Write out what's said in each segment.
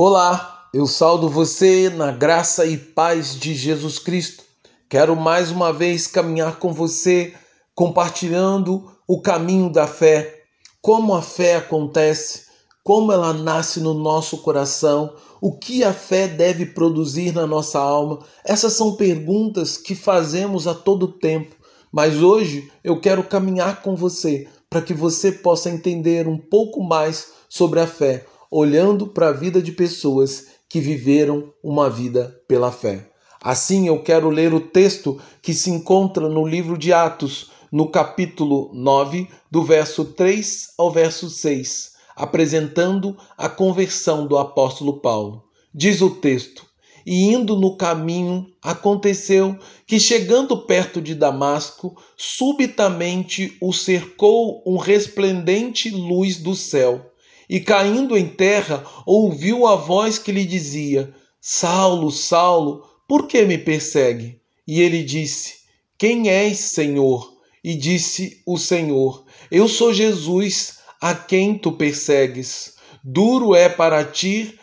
Olá, eu saldo você na graça e paz de Jesus Cristo. Quero mais uma vez caminhar com você, compartilhando o caminho da fé, como a fé acontece, como ela nasce no nosso coração, o que a fé deve produzir na nossa alma. Essas são perguntas que fazemos a todo tempo, mas hoje eu quero caminhar com você para que você possa entender um pouco mais sobre a fé olhando para a vida de pessoas que viveram uma vida pela fé. Assim, eu quero ler o texto que se encontra no livro de Atos, no capítulo 9, do verso 3 ao verso 6, apresentando a conversão do apóstolo Paulo. Diz o texto: E indo no caminho, aconteceu que, chegando perto de Damasco, subitamente o cercou um resplendente luz do céu e caindo em terra, ouviu a voz que lhe dizia: Saulo, Saulo, por que me persegue? E ele disse: Quem és, Senhor? E disse o Senhor: Eu sou Jesus, a quem tu persegues. Duro é para ti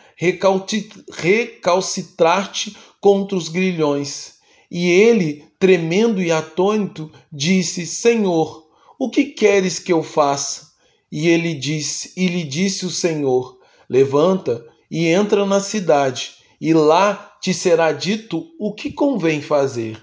recalcitrar-te contra os grilhões. E ele, tremendo e atônito, disse: Senhor, o que queres que eu faça? E ele disse, e lhe disse o Senhor: Levanta e entra na cidade, e lá te será dito o que convém fazer.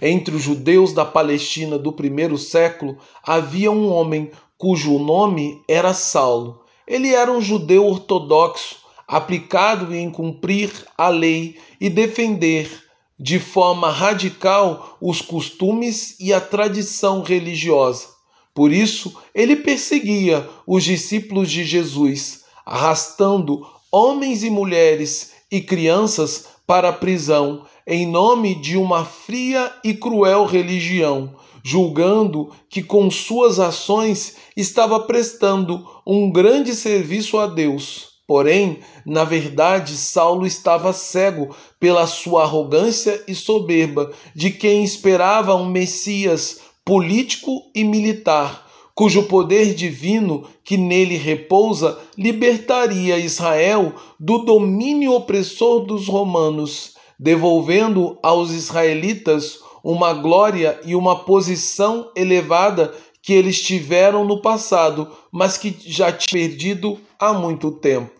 Entre os judeus da Palestina do primeiro século havia um homem cujo nome era Saulo. Ele era um judeu ortodoxo, aplicado em cumprir a lei e defender de forma radical os costumes e a tradição religiosa. Por isso, ele perseguia os discípulos de Jesus, arrastando homens e mulheres e crianças para a prisão em nome de uma fria e cruel religião, julgando que com suas ações estava prestando um grande serviço a Deus. Porém, na verdade, Saulo estava cego pela sua arrogância e soberba de quem esperava um Messias político e militar, cujo poder divino que nele repousa libertaria Israel do domínio opressor dos romanos, devolvendo aos israelitas uma glória e uma posição elevada que eles tiveram no passado, mas que já tinham perdido há muito tempo.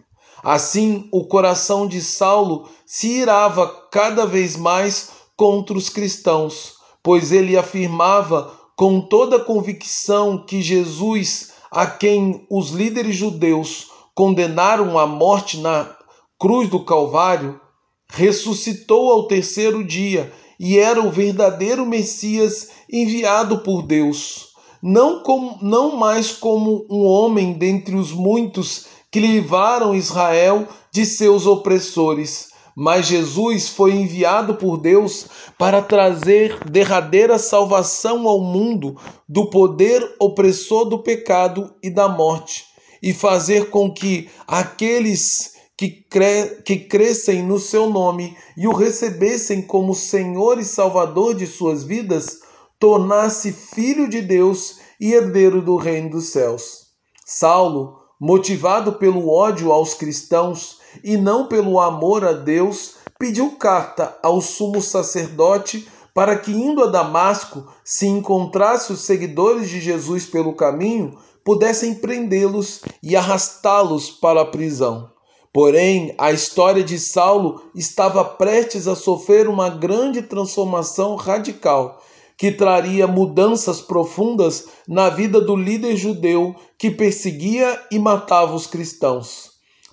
Assim, o coração de Saulo se irava cada vez mais contra os cristãos, pois ele afirmava com toda convicção que Jesus, a quem os líderes judeus condenaram à morte na cruz do Calvário, ressuscitou ao terceiro dia e era o verdadeiro Messias enviado por Deus, não, como, não mais como um homem dentre os muitos que livraram Israel de seus opressores, mas Jesus foi enviado por Deus para trazer derradeira salvação ao mundo do poder opressor do pecado e da morte, e fazer com que aqueles que, cre que crescem no seu nome e o recebessem como Senhor e Salvador de suas vidas, tornasse filho de Deus e herdeiro do reino dos céus. Saulo, motivado pelo ódio aos cristãos, e não pelo amor a Deus, pediu carta ao sumo sacerdote para que, indo a Damasco, se encontrasse os seguidores de Jesus pelo caminho, pudessem prendê-los e arrastá-los para a prisão. Porém, a história de Saulo estava prestes a sofrer uma grande transformação radical, que traria mudanças profundas na vida do líder judeu que perseguia e matava os cristãos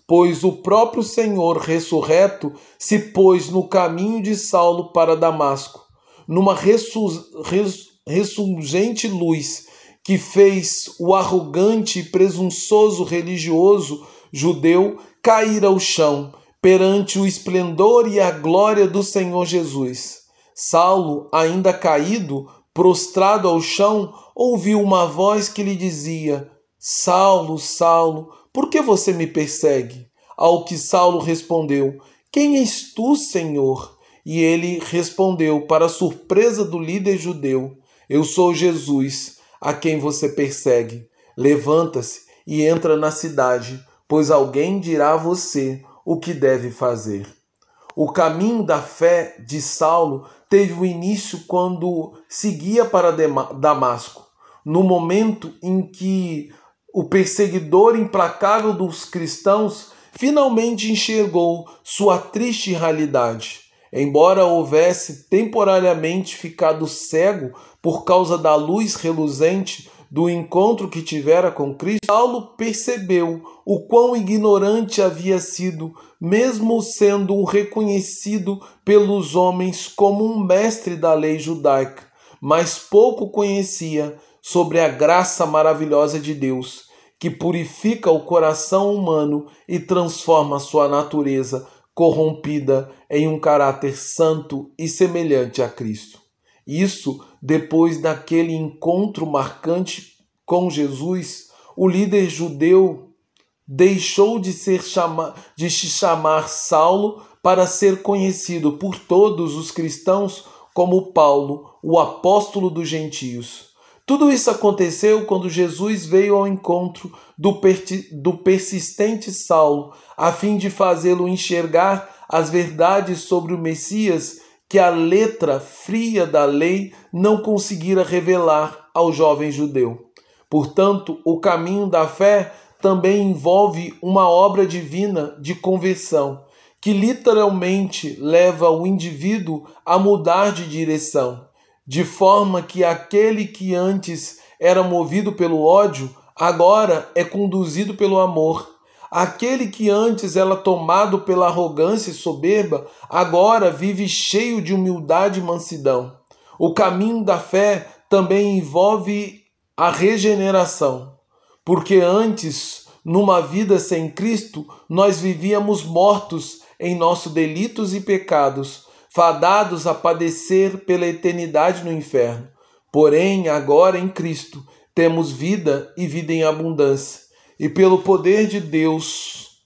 pois o próprio Senhor ressurreto se pôs no caminho de Saulo para Damasco, numa ressurgente luz que fez o arrogante e presunçoso religioso judeu cair ao chão perante o esplendor e a glória do Senhor Jesus. Saulo, ainda caído, prostrado ao chão, ouviu uma voz que lhe dizia: Saulo, Saulo, por que você me persegue? Ao que Saulo respondeu: Quem és tu, Senhor? E ele respondeu, para surpresa do líder judeu: Eu sou Jesus, a quem você persegue. Levanta-se e entra na cidade, pois alguém dirá a você o que deve fazer. O caminho da fé de Saulo teve o início quando seguia para Damasco, no momento em que o perseguidor implacável dos cristãos finalmente enxergou sua triste realidade. Embora houvesse temporariamente ficado cego por causa da luz reluzente do encontro que tivera com Cristo, Paulo percebeu o quão ignorante havia sido, mesmo sendo reconhecido pelos homens como um mestre da lei judaica, mas pouco conhecia sobre a graça maravilhosa de Deus, que purifica o coração humano e transforma sua natureza corrompida em um caráter santo e semelhante a Cristo. Isso depois daquele encontro marcante com Jesus, o líder judeu deixou de ser chama, de se chamar Saulo para ser conhecido por todos os cristãos como Paulo, o apóstolo dos gentios. Tudo isso aconteceu quando Jesus veio ao encontro do, do persistente Saulo, a fim de fazê-lo enxergar as verdades sobre o Messias que a letra fria da lei não conseguira revelar ao jovem judeu. Portanto, o caminho da fé também envolve uma obra divina de conversão, que literalmente leva o indivíduo a mudar de direção, de forma que aquele que antes era movido pelo ódio, agora é conduzido pelo amor Aquele que antes era tomado pela arrogância e soberba, agora vive cheio de humildade e mansidão. O caminho da fé também envolve a regeneração, porque antes, numa vida sem Cristo, nós vivíamos mortos em nossos delitos e pecados, fadados a padecer pela eternidade no inferno. Porém, agora em Cristo, temos vida e vida em abundância e pelo poder de Deus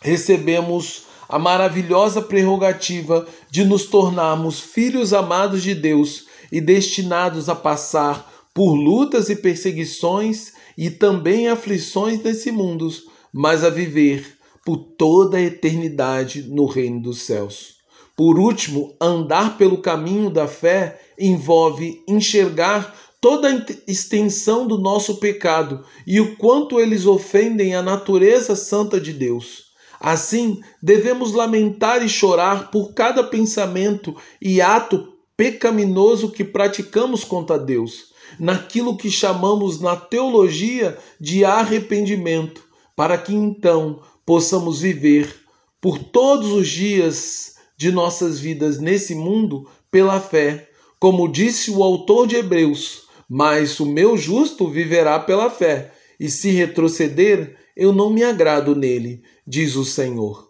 recebemos a maravilhosa prerrogativa de nos tornarmos filhos amados de Deus e destinados a passar por lutas e perseguições e também aflições nesse mundo, mas a viver por toda a eternidade no reino dos céus. Por último, andar pelo caminho da fé envolve enxergar toda a extensão do nosso pecado e o quanto eles ofendem a natureza santa de Deus. Assim, devemos lamentar e chorar por cada pensamento e ato pecaminoso que praticamos contra Deus, naquilo que chamamos na teologia de arrependimento, para que então possamos viver por todos os dias de nossas vidas nesse mundo pela fé. Como disse o autor de Hebreus, mas o meu justo viverá pela fé, e se retroceder, eu não me agrado nele, diz o Senhor.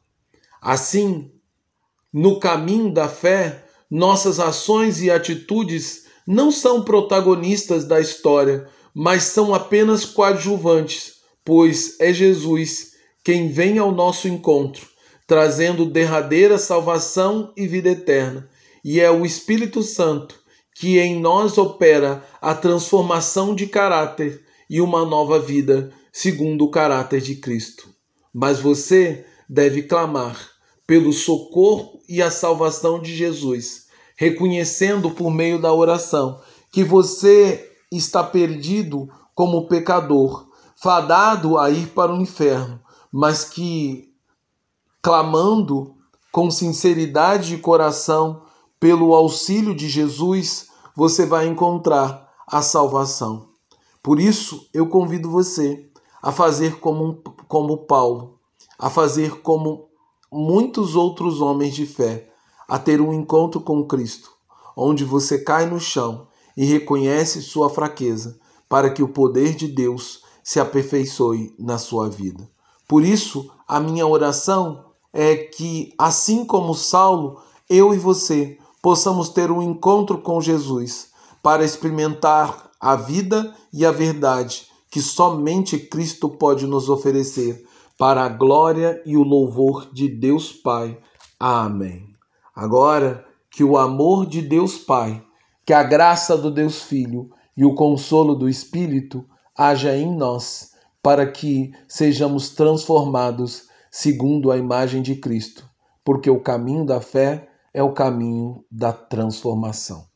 Assim, no caminho da fé, nossas ações e atitudes não são protagonistas da história, mas são apenas coadjuvantes, pois é Jesus quem vem ao nosso encontro, trazendo derradeira salvação e vida eterna, e é o Espírito Santo que em nós opera a transformação de caráter e uma nova vida segundo o caráter de Cristo. Mas você deve clamar pelo socorro e a salvação de Jesus, reconhecendo por meio da oração que você está perdido como pecador, fadado a ir para o inferno, mas que clamando com sinceridade de coração pelo auxílio de Jesus, você vai encontrar a salvação. Por isso, eu convido você a fazer como, como Paulo, a fazer como muitos outros homens de fé, a ter um encontro com Cristo, onde você cai no chão e reconhece sua fraqueza, para que o poder de Deus se aperfeiçoe na sua vida. Por isso, a minha oração é que, assim como Saulo, eu e você possamos ter um encontro com Jesus para experimentar a vida e a verdade que somente Cristo pode nos oferecer, para a glória e o louvor de Deus Pai. Amém. Agora, que o amor de Deus Pai, que a graça do Deus Filho e o consolo do Espírito haja em nós, para que sejamos transformados segundo a imagem de Cristo, porque o caminho da fé é o caminho da transformação.